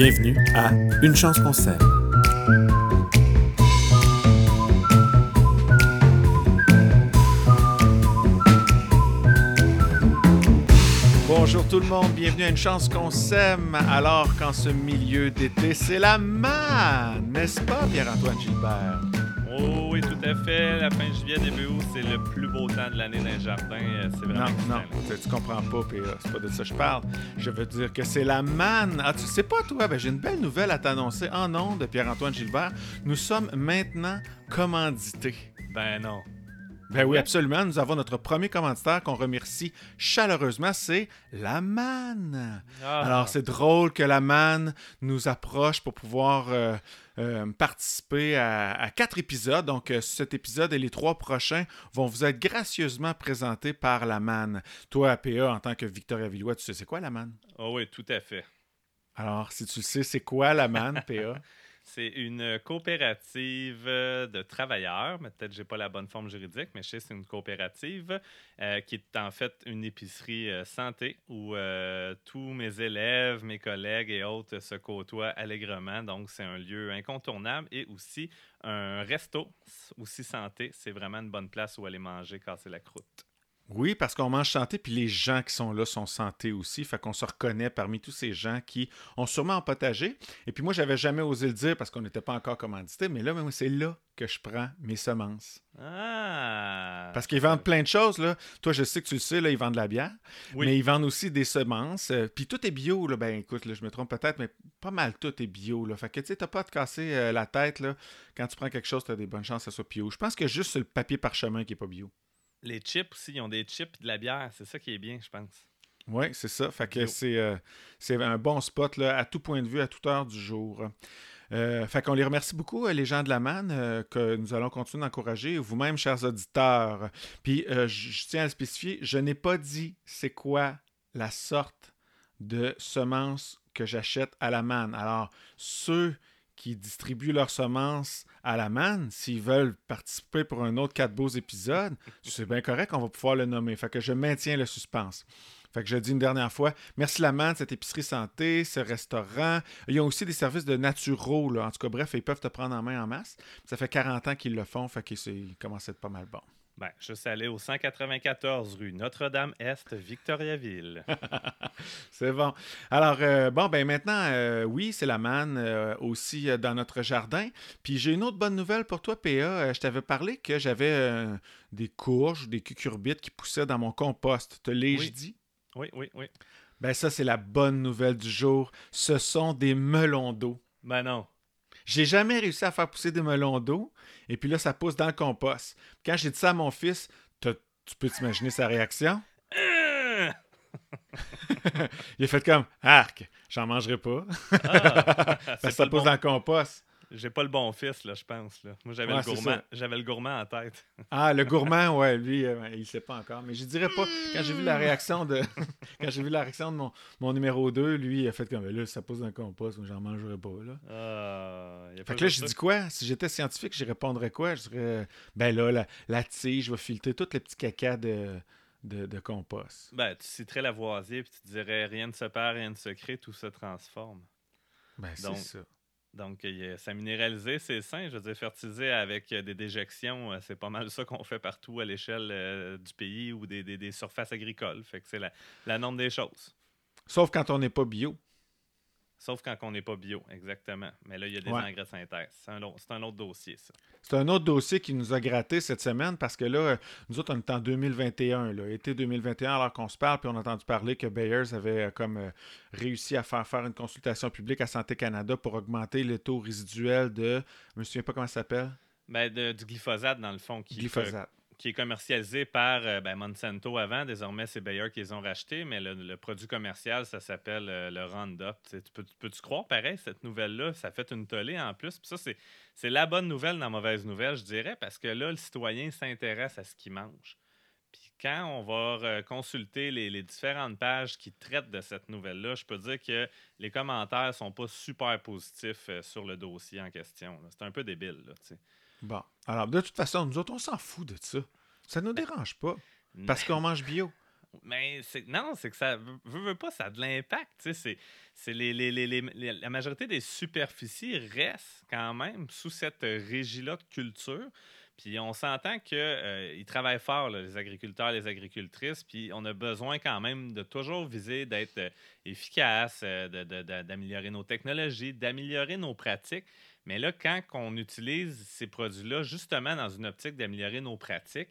Bienvenue à Une chance qu'on s'aime. Bonjour tout le monde, bienvenue à Une chance qu'on s'aime alors qu'en ce milieu d'été, c'est la manne, n'est-ce pas Pierre-Antoine Gilbert? Oui, tout à fait. La fin juillet, début août, c'est le plus beau temps de l'année dans les jardins. Euh, C'est vraiment Non, non, excitant, tu, tu comprends pas, puis euh, c'est pas de ça que je parle. Je veux dire que c'est la manne. Ah, tu sais pas, toi? Ben, j'ai une belle nouvelle à t'annoncer en nom de Pierre-Antoine Gilbert. Nous sommes maintenant commandités. Ben non. Ben oui, absolument. Nous avons notre premier commanditaire qu'on remercie chaleureusement, c'est la manne. Ah. Alors, c'est drôle que la manne nous approche pour pouvoir euh, participer à, à quatre épisodes. Donc, euh, cet épisode et les trois prochains vont vous être gracieusement présentés par la manne. Toi, APA, en tant que Victoria Villois, tu sais c'est quoi la manne? Oh oui, tout à fait. Alors, si tu le sais, c'est quoi la manne, PA? C'est une coopérative euh, de travailleurs, mais peut-être j'ai pas la bonne forme juridique, mais je sais c'est une coopérative euh, qui est en fait une épicerie euh, santé où tous mes élèves, mes collègues et autres se côtoient allègrement. Donc, c'est un lieu incontournable et aussi un resto, aussi santé. C'est vraiment une bonne place où aller manger, casser la croûte. Oui, parce qu'on mange santé, puis les gens qui sont là sont santé aussi. Fait qu'on se reconnaît parmi tous ces gens qui ont sûrement en potager. Et puis moi, j'avais jamais osé le dire parce qu'on n'était pas encore commandité, mais là, c'est là que je prends mes semences. Ah! Parce qu'ils vendent plein de choses, là. Toi, je sais que tu le sais, là, ils vendent de la bière, Oui. mais ils vendent aussi des semences. Euh, puis tout est bio, là. Ben écoute, là, je me trompe peut-être, mais pas mal tout est bio, là. Fait que, tu sais, t'as pas à te casser euh, la tête, là. Quand tu prends quelque chose, t'as des bonnes chances que ça soit bio. Je pense que juste le papier parchemin qui est pas bio. Les chips aussi, ils ont des chips et de la bière. C'est ça qui est bien, je pense. Oui, c'est ça. Fait que c'est euh, c'est un bon spot là, à tout point de vue, à toute heure du jour. Euh, fait qu'on les remercie beaucoup, euh, les gens de la manne, euh, que nous allons continuer d'encourager, vous-même, chers auditeurs. Puis, je je tiens à le spécifier, je n'ai pas dit c'est quoi la sorte de semences que j'achète à la manne. Alors, ceux qui distribuent leurs semences à la manne, s'ils veulent participer pour un autre quatre beaux épisodes, c'est bien correct, on va pouvoir le nommer. Fait que je maintiens le suspense. Fait que je dis une dernière fois, merci la manne, cette épicerie santé, ce restaurant. Ils ont aussi des services de naturaux, là. En tout cas, bref, ils peuvent te prendre en main en masse. Ça fait 40 ans qu'ils le font, fait qu'ils commencent à être pas mal bons. Ben, je suis allé au 194 rue Notre-Dame-Est, Victoriaville. C'est bon. Alors, euh, bon, ben maintenant, euh, oui, c'est la manne euh, aussi dans notre jardin. Puis j'ai une autre bonne nouvelle pour toi, PA. Je t'avais parlé que j'avais des courges, des cucurbites qui poussaient dans mon compost. Te l'ai-je Oui. dit? Oui, oui, oui. Ben ça, c'est la bonne nouvelle du jour. Ce sont des melons d'eau. Ben non. J'ai jamais réussi à faire pousser des melons d'eau. Et puis là, ça pousse dans le compost. Quand j'ai dit ça à mon fils, tu peux t'imaginer sa réaction? Il a fait comme Arc, j'en mangerai pas. Ah! Ça pousse bon- dans le compost. J'ai pas le bon fils, là, je pense. Là. Moi, j'avais Ouais, le gourmand. J'avais le gourmand en tête. Ah, le gourmand, ouais, lui, euh, il sait pas encore. Mais je dirais pas, quand j'ai vu la réaction de quand j'ai vu la réaction de mon, mon numéro 2, lui, il a fait comme là, ça pousse dans le compost, moi j'en mangerai pas. Là. Ah, y a pas Fait que là, je dis quoi? Si j'étais scientifique, j'y répondrais quoi? Je dirais, ben là, la, la tige, je vais filtrer tous les petits caca de, de, de compost. Ben, tu citerais Lavoisier puis tu dirais rien ne se perd, rien ne se crée, tout se transforme. Ben, c'est ça. Donc, ça minéralisé, c'est sain. Je veux dire, fertiliser avec euh, des déjections, euh, c'est pas mal ça qu'on fait partout à l'échelle euh, du pays ou des, surfaces agricoles. Fait que c'est la norme des choses. Sauf quand on n'est pas bio. Sauf quand on n'est pas bio, exactement. Mais là, il y a des Ouais. engrais synthèses. C'est un, un autre dossier, ça. C'est un autre dossier qui nous a gratté cette semaine parce que là, nous autres, on est en 2021, là, été 2021, alors qu'on se parle, puis on a entendu parler que Bayers avait euh, comme euh, réussi à faire faire une consultation publique à Santé Canada pour augmenter le taux résiduel de, je me souviens pas comment ça s'appelle, Ben, de- du glyphosate, dans le fond, qui, glyphosate. Qui est commercialisé par euh, ben, Monsanto avant. Désormais, c'est Bayer qui les ont rachetés, mais le, produit commercial, ça s'appelle euh, le Roundup. Tu tu peux, peux-tu croire, pareil, cette nouvelle-là, ça fait une tollée en plus. Puis ça, c'est, la bonne nouvelle dans la mauvaise nouvelle, je dirais, parce que là, le citoyen s'intéresse à ce qu'il mange. Puis quand on va euh, consulter les, différentes pages qui traitent de cette nouvelle-là, je peux dire que les commentaires sont pas super positifs sur le dossier en question. C'est un peu débile, là, tu sais. Bon. Alors, de toute façon, nous autres, on s'en fout de ça. Ça nous dérange pas. Parce qu'on mange bio. Mais non, c'est que ça veut, veut, pas, ça a de l'impact. C'est, c'est les, les, les, la majorité des superficies restent quand même sous cette régie-là de culture. Puis on s'entend qu'ils euh, travaillent fort, les agriculteurs, les agricultrices, puis on a besoin quand même de toujours viser d'être euh, efficace, euh, d'améliorer nos technologies, d'améliorer nos pratiques. Mais là, quand on utilise ces produits-là justement dans une optique d'améliorer nos pratiques,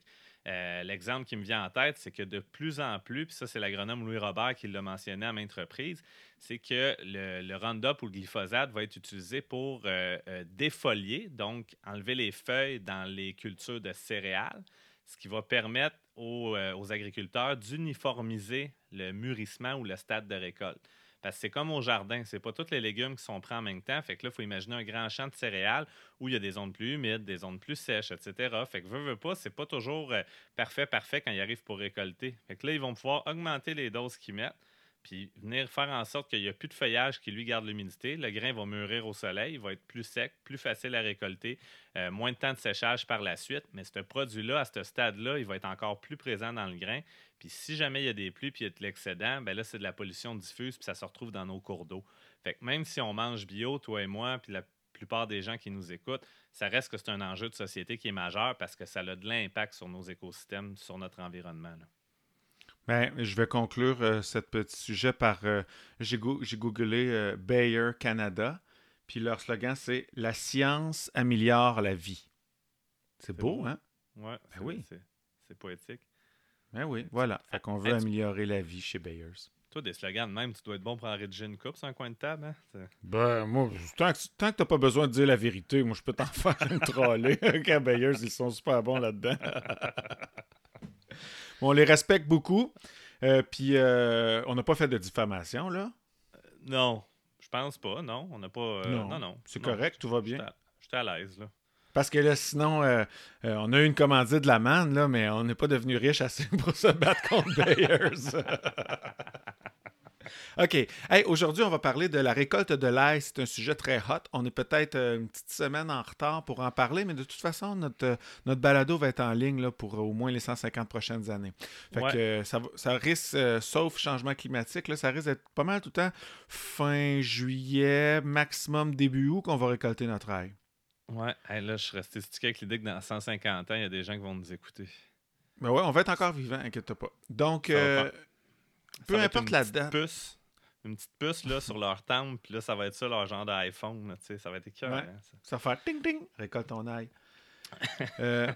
l'exemple qui me vient en tête, c'est que de plus en plus, puis ça c'est l'agronome Louis Robert qui l'a mentionné à maintes reprises, c'est que le, Roundup ou le glyphosate va être utilisé pour euh, euh, défolier, donc enlever les feuilles dans les cultures de céréales, ce qui va permettre aux, euh, agriculteurs d'uniformiser le mûrissement ou le stade de récolte. C'est comme au jardin, c'est pas tous les légumes qui sont pris en même temps. Fait que là, il faut imaginer un grand champ de céréales où il y a des zones plus humides, des zones plus sèches, etc. Fait que veut, veut pas, c'est pas toujours parfait, parfait quand ils arrivent pour récolter. Fait que là, ils vont pouvoir augmenter les doses qu'ils mettent puis venir faire en sorte qu'il n'y a plus de feuillage qui lui garde l'humidité. Le grain va mûrir au soleil, il va être plus sec, plus facile à récolter, euh, moins de temps de séchage par la suite. Mais ce produit-là, à ce stade-là, il va être encore plus présent dans le grain. Puis si jamais il y a des pluies puis il y a de l'excédent, ben là, c'est de la pollution diffuse puis ça se retrouve dans nos cours d'eau. Fait que même si on mange bio, toi et moi, puis la plupart des gens qui nous écoutent, ça reste que c'est un enjeu de société qui est majeur parce que ça a de l'impact sur nos écosystèmes, sur notre environnement. Ben, je vais conclure euh, ce petit sujet par. Euh, j'ai, googlé euh, Bayer Canada, puis leur slogan c'est La science améliore la vie. C'est, beau, hein? Ouais, ben oui. C'est, poétique. Ben oui, voilà. Fait qu'on veut améliorer la vie chez Bayers. Toi, des slogans même, tu dois être bon pour en rédiger une coupe sur un coin de table, hein? Ben, moi, tant que, tant que t'as pas besoin de dire la vérité, moi, je peux t'en faire une trollée. à Bayers, ils sont super bons là-dedans. on les respecte beaucoup. Euh, puis euh, on n'a pas fait de diffamation, là? Euh, non, je pense pas, non. On n'a pas. non, non. c'est correct, tout va bien. J'étais à, l'aise, là. Parce que là, sinon, on a eu une commandite de la manne, là, mais on n'est pas devenu riche assez pour se battre contre Bayers. OK. Aujourd'hui, on va parler de la récolte de l'ail. C'est un sujet très hot. On est peut-être euh, une petite semaine en retard pour en parler, mais de toute façon, notre, euh, notre balado va être en ligne là, pour au moins les 150 prochaines années. Fait que, euh, ça, ça, risque, sauf changement climatique, là, ça risque d'être pas mal tout le temps fin juillet, maximum début août qu'on va récolter notre ail. Ouais, là, je suis resté stické avec l'idée que dans 150 ans, il y a des gens qui vont nous écouter. Ben ouais, on va être encore vivant, inquiète pas. Donc, peu importe la date une petite puce là, sur leur temple, puis là, ça va être ça, leur genre d'iPhone. Ça va être écœurant. Ouais. Ça. va faire ting ting, récolte ton ail. euh,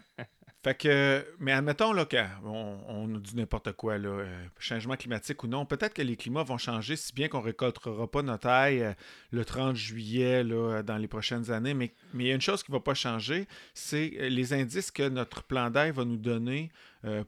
fait que, mais admettons là, qu'on on nous dit n'importe quoi, là, euh, changement climatique ou non, peut-être que les climats vont changer si bien qu'on récoltera pas notre ail euh, le 30 juillet là, dans les prochaines années. Mais, mais il y a une chose qui ne va pas changer, c'est euh, les indices que notre plan d'ail va nous donner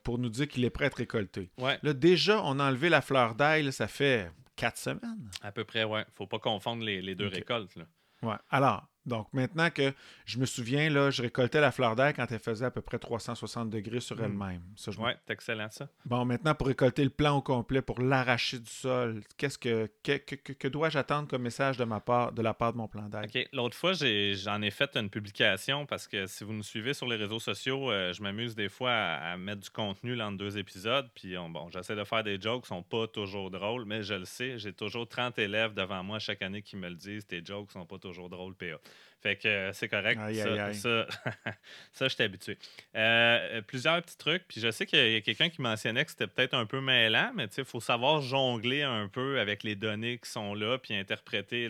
pour nous dire qu'il est prêt à être récolté. Ouais. Là, déjà, on a enlevé la fleur d'ail, ça fait quatre semaines. À peu près, ouais. Faut pas confondre les, les deux récoltes. Là. Ouais. Alors, donc, maintenant que je me souviens, là, je récoltais la fleur d'air quand elle faisait à peu près 360 degrés sur hmm. elle-même. Oui, c'est excellent ça. Bon, maintenant, pour récolter le plant au complet, pour l'arracher du sol, qu'est-ce que, que, que, dois-je attendre comme message de ma part, de la part de mon plan d'air? OK. L'autre fois, j'en ai, fait une publication parce que si vous nous suivez sur les réseaux sociaux, euh, je m'amuse des fois à, mettre du contenu entre deux épisodes. Puis, bon, j'essaie de faire des jokes qui sont pas toujours drôles, mais je le sais, j'ai toujours 30 élèves devant moi chaque année qui me le disent tes jokes sont pas toujours drôles, PA. Fait que euh, c'est correct. ça, ça, ça, je suis habitué. Euh, plusieurs petits trucs. Puis je sais qu'il y a, quelqu'un qui mentionnait que c'était peut-être un peu mêlant, mais il faut savoir jongler un peu avec les données qui sont là, puis interpréter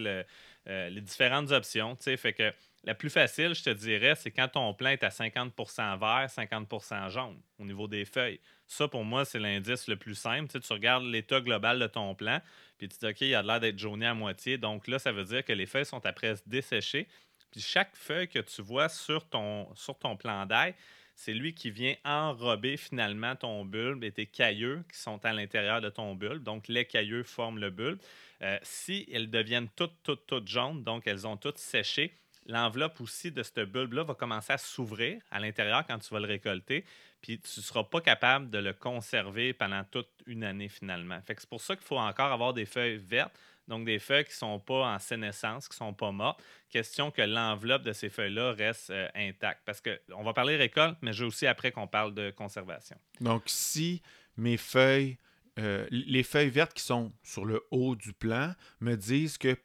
euh, les différentes options. Fait que la plus facile, je te dirais, c'est quand ton plant est à 50% vert, 50% jaune au niveau des feuilles. Ça, pour moi, c'est l'indice le plus simple. tu regardes l'état global de ton plant, puis tu dis, OK, il a l'air d'être jauné à moitié. Donc là, ça veut dire que les feuilles sont après dessécher. Puis chaque feuille que tu vois sur ton, sur plan d'ail, c'est lui qui vient enrober finalement ton bulbe et tes cailleux qui sont à l'intérieur de ton bulbe. Donc, les cailleux forment le bulbe. Euh, si elles deviennent toutes, toutes, toutes jaunes, donc elles ont toutes séché, l'enveloppe aussi de ce bulbe-là va commencer à s'ouvrir à l'intérieur quand tu vas le récolter. Puis tu ne seras pas capable de le conserver pendant toute une année finalement. Fait que c'est pour ça qu'il faut encore avoir des feuilles vertes donc des feuilles qui ne sont pas en sénescence, qui ne sont pas mortes. Question que l'enveloppe de ces feuilles-là reste euh, intacte. Parce qu'on va parler récolte, mais j'ai aussi après qu'on parle de conservation. Donc si mes feuilles euh, les feuilles vertes qui sont sur le haut du plant me disent que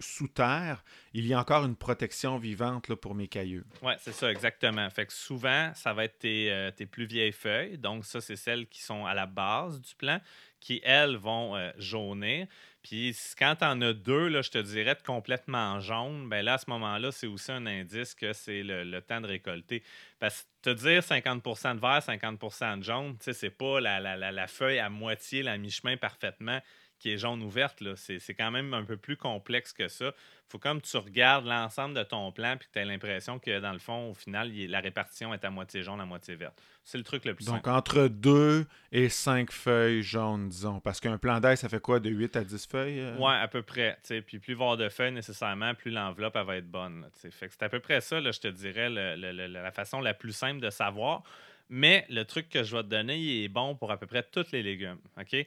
sous terre, il y a encore une protection vivante là, pour mes cailleux. Oui, c'est ça, exactement. Fait que souvent, ça va être tes, euh, tes plus vieilles feuilles. Donc, ça, c'est celles qui sont à la base du plant, qui, elles, vont euh, jaunir. Puis, quand tu en as deux, là, je te dirais, complètement jaune, ben là, à ce moment-là, c'est aussi un indice que c'est le, temps de récolter. Parce que te dire 50 de vert, 50 de jaune, tu sais, c'est pas la, la, la, la feuille à moitié, la mi-chemin parfaitement qui est jaune ouverte, c'est quand même un peu plus complexe que ça. faut comme tu regardes l'ensemble de ton plan puis que tu as l'impression que dans le fond, au final, la répartition est à moitié jaune, à moitié verte. C'est le truc le plus Donc entre deux et cinq feuilles jaunes, disons. Parce qu'un plan d'ail, ça fait quoi, de 8 à 10 feuilles? Euh? Oui, à peu près. Puis plus voir de feuilles nécessairement, plus l'enveloppe va être bonne. fait c'est à peu près ça, je te dirais, la façon la plus simple de savoir. Mais le truc que je vais te donner, il est bon pour à peu près tous les légumes. OK?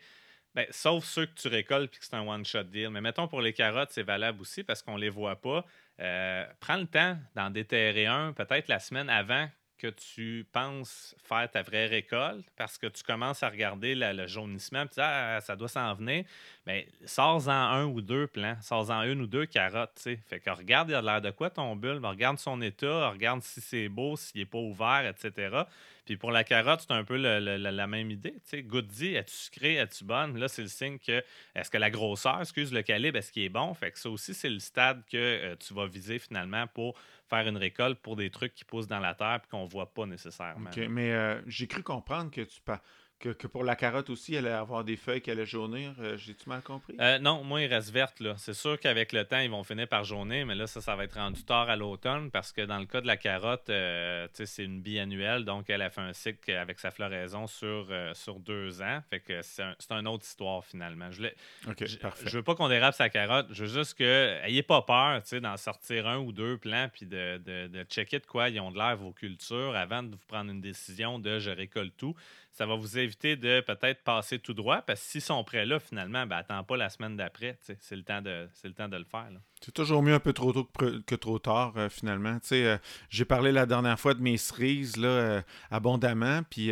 Ben, sauf ceux que tu récoltes et que c'est un one-shot deal. Mais mettons pour les carottes, c'est valable aussi parce qu'on ne les voit pas. Euh, prends le temps d'en déterrer un, peut-être la semaine avant que tu penses faire ta vraie récolte parce que tu commences à regarder le jaunissement et dis ah, ça doit s'en venir. Mais ben, sors-en un ou deux plants, sors-en une ou deux carottes. T'sais. Fait que regarde, il a l'air de quoi ton bulbe, regarde son état, regarde si c'est beau, s'il n'est pas ouvert, etc. Puis pour la carotte, c'est un peu la même idée. Goody, es-tu sucré, es-tu bonne? Là, c'est le signe que est-ce que la grosseur, excuse le calibre, est-ce qu'il est bon? Fait que ça aussi, c'est le stade que euh, tu vas viser finalement pour faire une récolte pour des trucs qui poussent dans la terre et qu'on ne voit pas nécessairement. OK, mais euh, j'ai cru comprendre que tu parles que, pour la carotte aussi, elle allait avoir des feuilles qui allaient jaunir. Euh, j'ai-tu mal compris? Euh, non, moi, il reste verte. C'est sûr qu'avec le temps, ils vont finir par jaunir, mais là, ça, ça va être rendu tard à l'automne parce que dans le cas de la carotte, euh, c'est une biannuelle, donc elle a fait un cycle avec sa floraison sur, sur deux ans. Fait que c'est un, une autre histoire finalement. Je ne veux pas qu'on dérape sa carotte. Je veux juste que ayez pas peur d'en sortir un ou deux plants puis de, de, de checker de quoi ils ont de l'air vos cultures avant de vous prendre une décision de je récolte tout ça va vous éviter de peut-être passer tout droit parce que s'ils sont prêts là, finalement, ben, attends pas la semaine d'après. C'est le, temps de, le temps de le faire. C'est toujours mieux un peu trop tôt que, trop tard, euh, finalement. Euh, j'ai parlé la dernière fois de mes cerises là, euh, abondamment, puis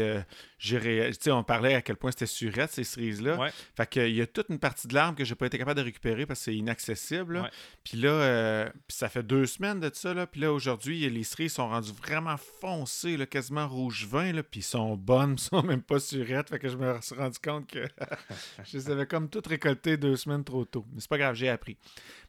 j'ai on parlait à quel point c'était surette, ces cerises-là. Fait qu'il y a toute une partie de l'arbre que j'ai pas été capable de récupérer parce que c'est inaccessible. Puis là, ça fait deux semaines de ça. Là, puis là, aujourd'hui, les cerises sont rendues vraiment foncées, là, quasiment rouge vin, là, puis sont bonnes, sont même pas surettes. Fait que je me suis rendu compte que je les avais comme toutes récoltées deux semaines trop tôt. Mais c'est pas grave, j'ai appris.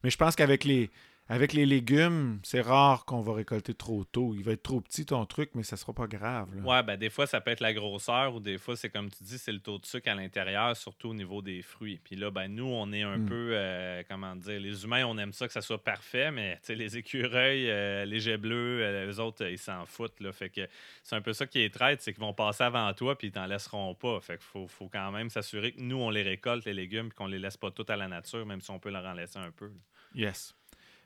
Mais je pense qu'avec les, avec les légumes, c'est rare qu'on va récolter trop tôt. Il va être trop petit ton truc, mais ça sera pas grave. Ouais, ben des fois, ça peut être la grosseur ou des fois, c'est comme tu dis, c'est le taux de sucre à l'intérieur, surtout au niveau des fruits. Puis là, ben nous, on est un hmm. peu, euh, comment dire, les humains, on aime ça que ça soit parfait, mais les écureuils, euh, les jets bleus, euh, les autres, ils s'en foutent. Là. Fait que c'est un peu ça qui est traite, c'est qu'ils vont passer avant toi puis ils t'en laisseront pas. Fait qu'il faut, faut, quand même s'assurer que nous, on les récolte, les légumes, puis qu'on les laisse pas tout à la nature, même si on peut leur en laisser un peu. Yes.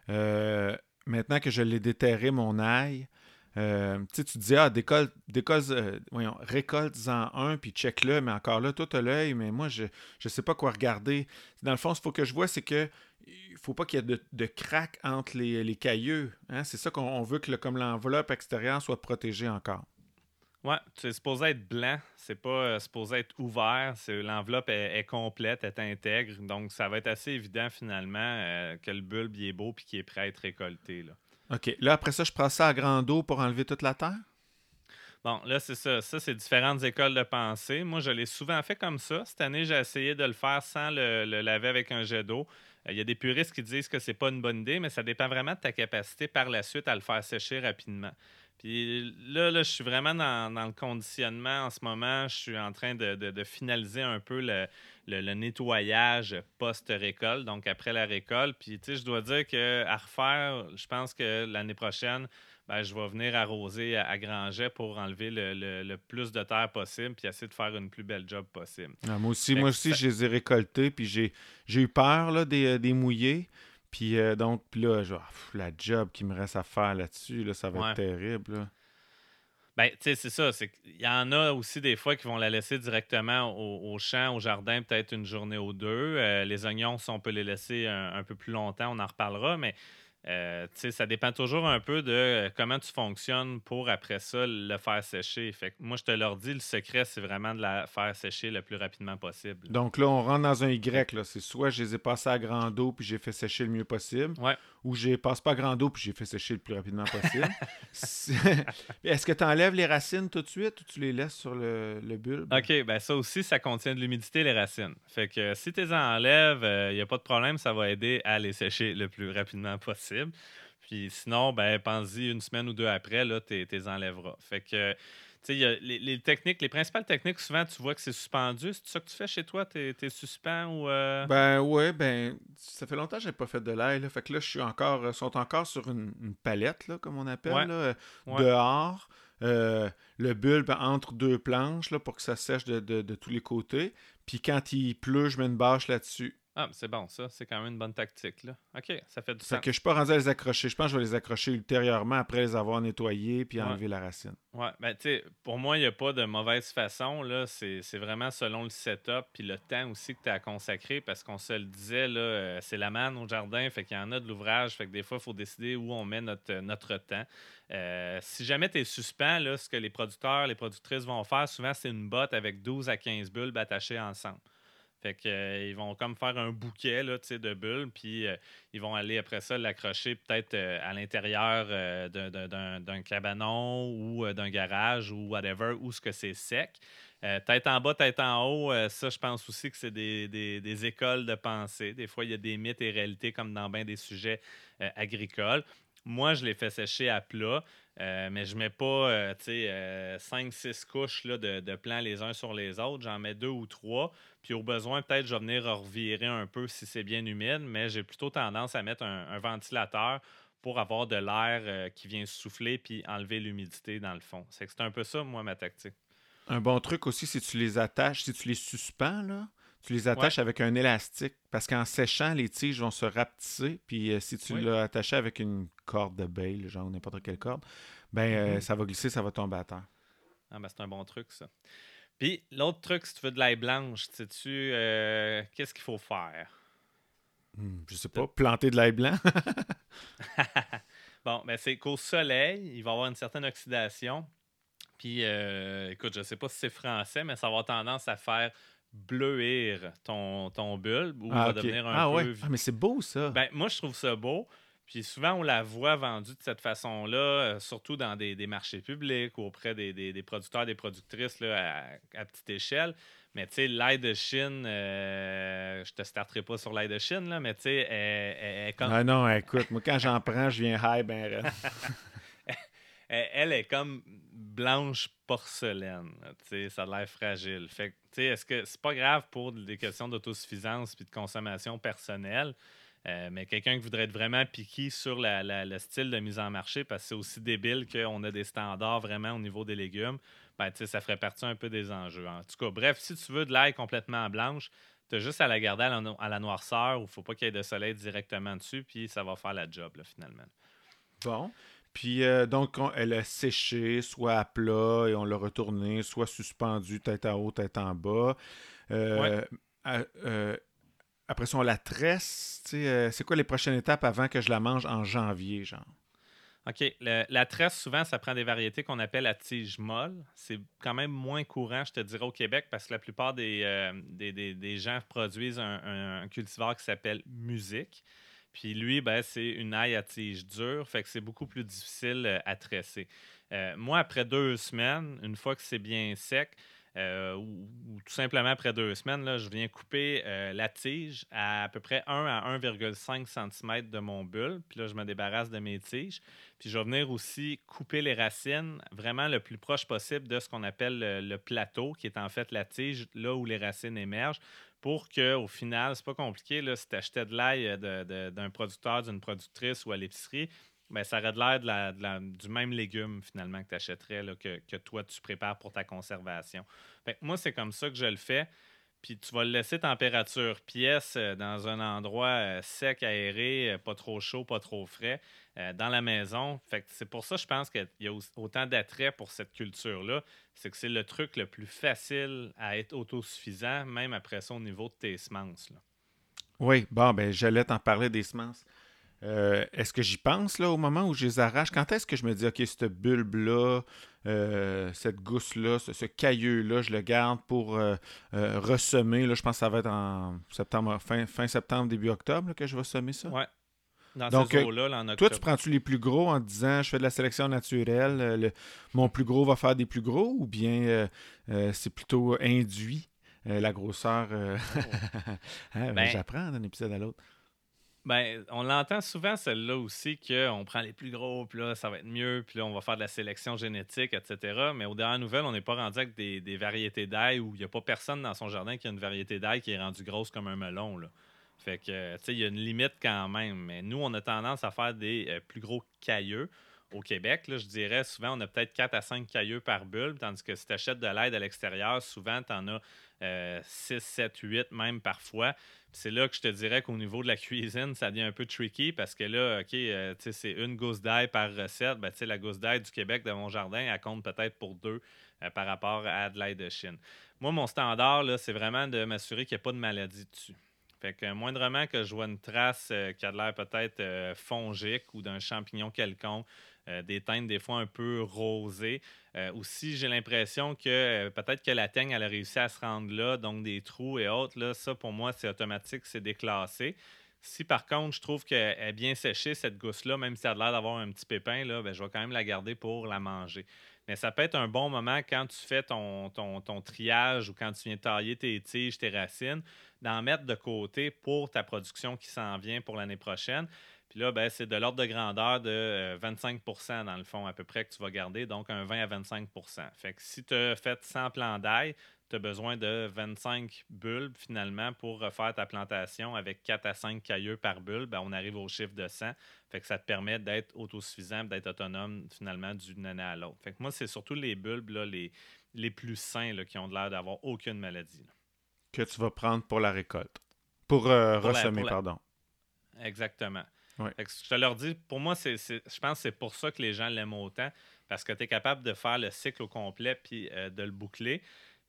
Euh, maintenant que je l'ai déterré, mon ail, euh, tu te dis, ah, décolle, euh, récolte-en un, puis check-le, mais encore là, tout à l'œil, mais moi, je ne sais pas quoi regarder. Dans le fond, ce qu'il faut que je vois, c'est que il faut pas qu'il y ait de, de craques entre les, les. Hein. C'est ça qu'on veut que comme l'enveloppe extérieure soit protégée encore. Ouais, c'est supposé être blanc, c'est pas euh, supposé être ouvert. L'enveloppe est, complète, est intègre. Donc, ça va être assez évident finalement euh, que le bulbe est beau et qu'il est prêt à être récolté. Là. OK. Là, après ça, je prends ça à grand eau pour enlever toute la terre? Bon, là, c'est ça. Ça, c'est différentes écoles de pensée. Moi, je l'ai souvent fait comme ça. Cette année, j'ai essayé de le faire sans le, laver avec un jet d'eau. Euh, il y a des puristes qui disent que c'est pas une bonne idée, mais ça dépend vraiment de ta capacité par la suite à le faire sécher rapidement. Puis là, là, je suis vraiment dans, le conditionnement en ce moment. Je suis en train de, finaliser un peu le, nettoyage post-récolte, donc après la récolte. Puis, tu sais, je dois dire qu'à refaire, je pense que l'année prochaine, ben, je vais venir arroser à, Granget pour enlever le, plus de terre possible puis essayer de faire une plus belle job possible. Ah, moi aussi, moi aussi je les ai récoltés puis j'ai eu peur là, des, des mouillés. Puis euh, donc, là, genre, la job qui me reste à faire là-dessus, là, ça va être terrible. Ben, tu sais, c'est ça. Il y en a aussi des fois qui vont la laisser directement au, champ, au jardin, peut-être une journée ou deux. Euh, les oignons, si on peut les laisser un, peu plus longtemps, on en reparlera. Mais Euh, ça dépend toujours un peu de euh, comment tu fonctionnes pour après ça le faire sécher. Fait moi, je te leur dis, le secret, c'est vraiment de la faire sécher le plus rapidement possible. Donc là, on rentre dans un Y. C'est soit je les ai passés à grand eau puis j'ai fait sécher le mieux possible, ou je passe pas grand eau puis j'ai fait sécher le plus rapidement possible. Est-ce que tu enlèves les racines tout de suite ou tu les laisses sur le, le bulbe? OK, ben ça aussi, ça contient de l'humidité, les racines. Fait que si tu les enlèves, il euh, n'y a pas de problème, ça va aider à les sécher le plus rapidement possible. Puis sinon, ben, pense-y une semaine ou deux après, là, tu les enlèveras. Fait que, y a les, techniques, les principales techniques, souvent, tu vois que c'est suspendu. C'est ça que tu fais chez toi? Tu es, suspens ou. Euh? Ben, ouais, ben, ça fait longtemps que j'ai pas fait de l'ail. Fait que là, je suis encore, euh, sont encore sur une, palette, là, comme on appelle, euh, dehors. le bulbe entre deux planches là, pour que ça sèche de, de tous les côtés. Puis quand il pleut, je mets une bâche là-dessus. Ah, c'est bon, ça. C'est quand même une bonne tactique. Là. OK, ça fait du sens. que je suis pas rendu à les accrocher. Je pense que je vais les accrocher ultérieurement après les avoir nettoyés puis enlever la racine. Ouais, ben, tu sais, pour moi, il n'y a pas de mauvaise façon. Là. C'est, vraiment selon le setup puis le temps aussi que tu as consacré parce qu'on se le disait, là, euh, c'est la manne au jardin. Fait qu'il y en a de l'ouvrage. Fait que des fois, il faut décider où on met notre, notre temps. Euh, si jamais tu es suspens, là, ce que les producteurs, les productrices vont faire, souvent, c'est une botte avec 12 à 15 bulbes attachées ensemble. Fait qu'ils euh, vont comme faire un bouquet là, de bulles, puis euh, ils vont aller après ça l'accrocher peut-être euh, à l'intérieur d'un cabanon ou d'un garage ou whatever, où ce que c'est sec. tête en bas, tête en haut, ça, je pense aussi que c'est des, écoles de pensée. Des fois, il y a des mythes et réalités comme dans bien des sujets agricoles. Moi, je les fais sécher à plat. Euh, mais je mets pas, euh, sais, 5-6 euh, couches là, de, de, plants les uns sur les autres. J'en mets deux ou trois. Puis au besoin, peut-être, je vais venir revirer un peu si c'est bien humide, mais j'ai plutôt tendance à mettre un, ventilateur pour avoir de l'air qui vient souffler puis enlever l'humidité dans le fond. C'est un peu ça, moi, ma tactique. Un bon truc aussi, si tu les attaches, si tu les suspends, là, tu les attaches avec un élastique parce qu'en séchant, les tiges vont se rapetisser. Puis euh, si tu l'as attaché avec une corde de bail, genre n'importe quelle corde, ben euh, mm-hmm. ça va glisser, ça va tomber à terre. Ah, ben, c'est un bon truc, ça. Puis l'autre truc, si tu veux de l'ail blanche, sais-tu euh, qu'est-ce qu'il faut faire? Hmm, je sais pas, planter de l'ail blanc? bon, ben c'est qu'au soleil, il va y avoir une certaine oxydation. Puis, écoute, je sais pas si c'est français, mais ça va avoir tendance à faire bleuir ton, ton bulbe ou ah, va devenir un ah, peu... Ouais. Ah, mais c'est beau, ça. Ben, moi, je trouve ça beau. Puis souvent, on la voit vendue de cette façon-là, euh, surtout dans des, marchés publics ou auprès des, des, producteurs, des productrices là, à, petite échelle. Mais tu sais, l'ail de Chine, euh, je te starterai pas sur l'ail de Chine, là, mais tu sais, elle, est comme. Ah non, écoute, moi, quand j'en prends, je viens high, ben elle est comme blanche porcelaine. Ça a l'air fragile. Fait est-ce que c'est pas grave pour des questions d'autosuffisance et de consommation personnelle? Euh, mais quelqu'un qui voudrait être vraiment piqué sur le style de mise en marché, parce que c'est aussi débile qu'on a des standards vraiment au niveau des légumes, ben, ça ferait partie un peu des enjeux. En tout cas, bref, si tu veux de l'ail complètement blanche, tu as juste à la garder à la, noirceur où il ne faut pas qu'il y ait de soleil directement dessus, puis ça va faire la job finalement. Bon. Puis euh, donc, elle a séché, soit à plat, et on l'a retourné, soit suspendu, tête en haut, tête en bas. Euh, euh, après ça, on la tresse. c'est quoi les prochaines étapes avant que je la mange en janvier, genre? OK. la tresse, souvent, ça prend des variétés qu'on appelle à tige molle. C'est quand même moins courant, je te dirais, au Québec, parce que la plupart des, des, gens produisent un, cultivar qui s'appelle musique. Puis lui, ben, c'est une aille à tige dure, fait que c'est beaucoup plus difficile euh, à tresser. Euh, moi, après deux semaines, une fois que c'est bien sec, euh, ou, tout simplement après deux semaines, là, je viens couper la tige à à peu près 1 à 1,5 cm de mon bulbe. Puis là, je me débarrasse de mes tiges. Puis je vais venir aussi couper les racines vraiment le plus proche possible de ce qu'on appelle le, plateau, qui est en fait la tige, là où les racines émergent, pour qu'au final, c'est pas compliqué, là, si tu achetais de l'ail euh, d'un producteur, d'une productrice ou à l'épicerie, ben, ça aurait de l'air du même légume finalement que tu achèterais, que, toi tu prépares pour ta conservation. moi, c'est comme ça que je le fais. Puis tu vas le laisser température pièce euh, dans un endroit euh, sec, aéré, pas trop chaud, pas trop frais. Euh, dans la maison. Fait c'est pour ça, je pense qu'il y a autant d'attrait pour cette culture-là. C'est que c'est le truc le plus facile à être autosuffisant, même après ça, au niveau de tes semences. Oui, bon, ben j'allais t'en parler des semences. Euh, est-ce que j'y pense là au moment où je les arrache? Quand est-ce que je me dis, OK, cette bulbe-là, euh, cette gousse-là, ce, cailleux-là, je le garde pour euh, ressemer? Là, je pense que ça va être en septembre, fin, fin septembre, début octobre que je vais semer ça. Ouais. Dans Donc, ces là en octobre. Toi, tu prends-tu les plus gros en disant je fais de la sélection naturelle, mon plus gros va faire des plus gros ou bien c'est plutôt induit la grosseur? Oh. Hein, ben, J'apprends d'un épisode à l'autre. Ben, on l'entend souvent, celle-là aussi, qu'on prend les plus gros, puis là, ça va être mieux, puis là, on va faire de la sélection génétique, etc. Mais aux dernières nouvelles, on n'est pas rendu avec des, variétés d'ail où il n'y a pas personne dans son jardin qui a une variété d'ail qui est rendue grosse comme un melon. Là. Fait que, tu sais, il y a une limite quand même. Mais nous, on a tendance à faire des euh, plus gros cailleux. Au Québec, je dirais souvent, on a peut-être 4 à 5 cailleux par bulbe, tandis que si tu achètes de l'aide à l'extérieur, souvent, tu en as 6, 7, 8 même parfois c'est là que je te dirais qu'au niveau de la cuisine, ça devient un peu tricky parce que là, OK, euh, c'est une gousse d'ail par recette. Ben, la gousse d'ail du Québec de mon jardin, elle compte peut-être pour deux euh, par rapport à de l'ail de Chine. Moi, mon standard, c'est vraiment de m'assurer qu'il n'y a pas de maladie dessus. Fait que moindrement que je vois une trace euh, qui a l'air peut-être fongique ou d'un champignon quelconque, euh, des teintes des fois un peu rosées. Euh, aussi, j'ai l'impression que euh, peut-être que la teigne, elle a réussi à se rendre là, donc des trous et autres. Là, ça, pour moi, c'est automatique, c'est déclassé. Si par contre, je trouve qu'elle est bien séchée, cette gousse-là, même si elle a l'air d'avoir un petit pépin, là, ben, je vais quand même la garder pour la manger. Mais ça peut être un bon moment quand tu fais ton, ton, ton triage ou quand tu viens tailler tes tiges, tes racines, d'en mettre de côté pour ta production qui s'en vient pour l'année prochaine. Puis là, ben, c'est de l'ordre de grandeur de 25% euh, dans le fond, à peu près, que tu vas garder, donc un 20 à 25% Fait que si tu as fait 100 plants d'ail, tu as besoin de 25 bulbes finalement pour refaire ta plantation avec 4 à 5 cailleux par bulbe. Ben, on arrive au chiffre de 100. Fait que ça te permet d'être autosuffisant, d'être autonome finalement d'une année à l'autre. Fait que moi, c'est surtout les bulbes les, plus sains qui ont l'air d'avoir aucune maladie. Que tu vas prendre pour la récolte. Pour, euh, ressemer, pardon. Exactement je te leur dis, pour moi, c'est, je pense que c'est pour ça que les gens l'aiment autant, parce que tu es capable de faire le cycle au complet puis euh, de le boucler.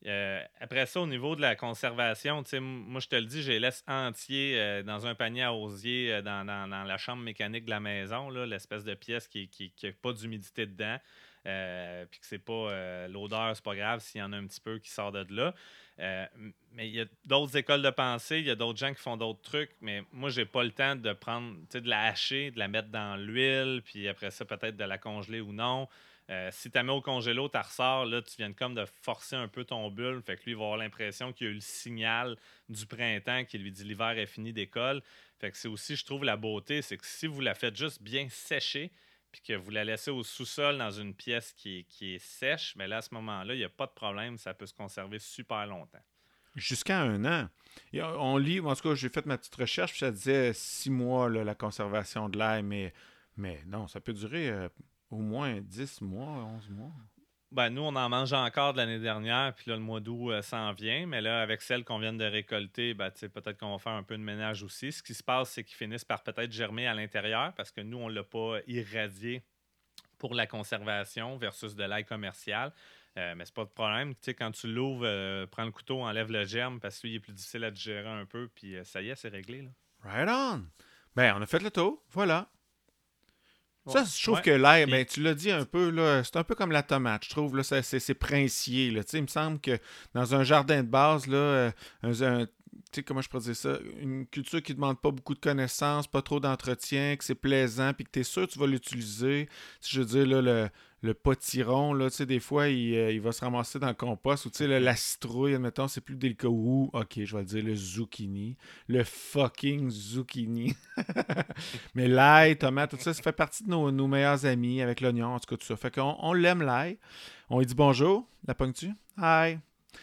Euh, après ça, au niveau de la conservation, moi je te le dis, je les laisse entiers euh, dans un panier à osier dans, la chambre mécanique de la maison, l'espèce de pièce qui n'a pas d'humidité dedans. puis que c'est pas l'odeur, c'est pas grave s'il y en a un petit peu qui sort de là. Euh, mais il y a d'autres écoles de pensée, il y a d'autres gens qui font d'autres trucs, mais moi, j'ai pas le temps de prendre, de la hacher, de la mettre dans l'huile, puis après ça, peut-être de la congeler ou non. Euh, si tu la mets au congélo, tu ressors, là, tu viens comme de forcer un peu ton bulle. Fait que lui, il va avoir l'impression qu'il y a eu le signal du printemps qui lui dit l'hiver est fini d'école. Fait que c'est aussi, je trouve, la beauté, c'est que si vous la faites juste bien sécher, puis que vous la laissez au sous-sol dans une pièce qui est, sèche, mais là, à ce moment-là, il n'y a pas de problème, ça peut se conserver super longtemps. Jusqu'à un an. on lit, en tout cas, j'ai fait ma petite recherche, puis ça disait six mois, la conservation de l'ail, mais, mais non, ça peut durer euh, au moins dix mois, onze mois. Ben, nous, on en mange encore de l'année dernière, puis là, le mois d'août euh, s'en vient. Mais là, avec celle qu'on vient de récolter, ben, peut-être qu'on va faire un peu de ménage aussi. Ce qui se passe, c'est qu'ils finissent par peut-être germer à l'intérieur parce que nous, on ne l'a pas irradié pour la conservation versus de l'ail commercial. Euh, mais c'est pas de problème. Quand tu l'ouvres, euh, prends le couteau, enlève le germe parce qu'il est plus difficile à digérer un peu, puis ça y est, c'est réglé. Là. Right on! Ben, on a fait le tour. Voilà. Ça, je trouve que l'air, ben, tu l'as dit un peu, là, c'est un peu comme la tomate. Je trouve, là, c'est, princier. Là. Il me semble que dans un jardin de base, là, euh, un, comment je pourrais dire ça, une culture qui ne demande pas beaucoup de connaissances, pas trop d'entretien, que c'est plaisant, puis que tu es sûr que tu vas l'utiliser. Je veux dire, là, le, le potiron, là, tu sais, des fois, il, euh, va se ramasser dans le compost, ou tu sais, la citrouille, admettons, c'est plus délicat. Ou, ok, je vais le dire, le zucchini. Le fucking zucchini. Mais l'ail, tomate, tout ça, ça fait partie de nos, meilleurs amis avec l'oignon, en tout cas, tout ça. Fait qu'on on, l'aime, l'ail. On lui dit bonjour, la ponctue. Hi.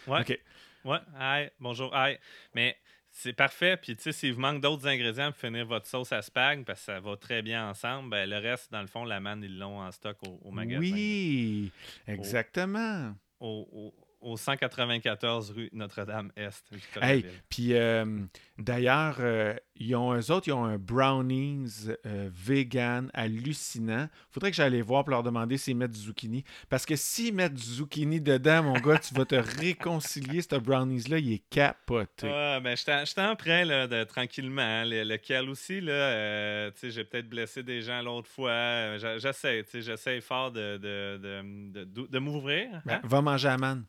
Ouais. OK. Ouais, hi, bonjour, hi. Mais c'est parfait. Puis, tu sais, s'il vous manque d'autres ingrédients pour finir votre sauce à spag, parce que ça va très bien ensemble, ben, le reste, dans le fond, la manne, ils l'ont en stock au, magasin. Oui, exactement. Au, au 194 rue Notre-Dame-Est. Hey, puis euh, d'ailleurs, euh, ils ont, eux autres, ils ont un brownies euh, vegan hallucinant. Faudrait que j'aille voir pour leur demander s'ils mettent du zucchini. Parce que s'ils mettent du zucchini dedans, mon gars, tu vas te réconcilier. Ce brownies-là, il est capoté. Ouais, ben, je t'en prends là, de, tranquillement. Hein. lequel aussi, là, tu sais, j'ai peut-être blessé des gens l'autre fois. J'essaie, tu sais, j'essaie fort de, de, de, m'ouvrir. Ben, hein. va manger à man.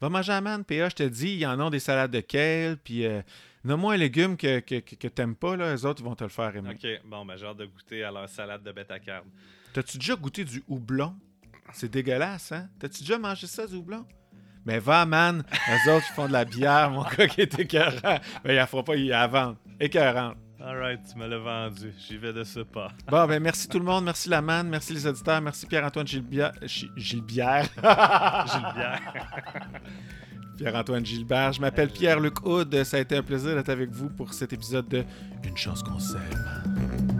Va manger à man, PA, je te dis, il y en a des salades de kale, puis... Nomme-moi un légume que, que, que, t'aimes pas, là, les autres vont te le faire aimer. OK, bon, ben j'ai hâte de goûter à leur salade de bêta-carbe. T'as-tu déjà goûté du houblon? C'est dégueulasse, hein? T'as-tu déjà mangé ça, du houblon? Mais va, man! Les autres, ils font de la bière, mon gars, qui est écœurant. Mais il ne fera pas, il la vente. Écœurant. Alright, tu me l'as vendu. J'y vais de ce pas. Bon, ben merci tout le monde. Merci la man. Merci les auditeurs. Merci Pierre-Antoine Gilbière. Gilbière. Gilbière. Pierre-Antoine Gilbert. Je m'appelle Pierre-Luc Houd. Ça a été un plaisir d'être avec vous pour cet épisode de Une chance qu'on s'aime.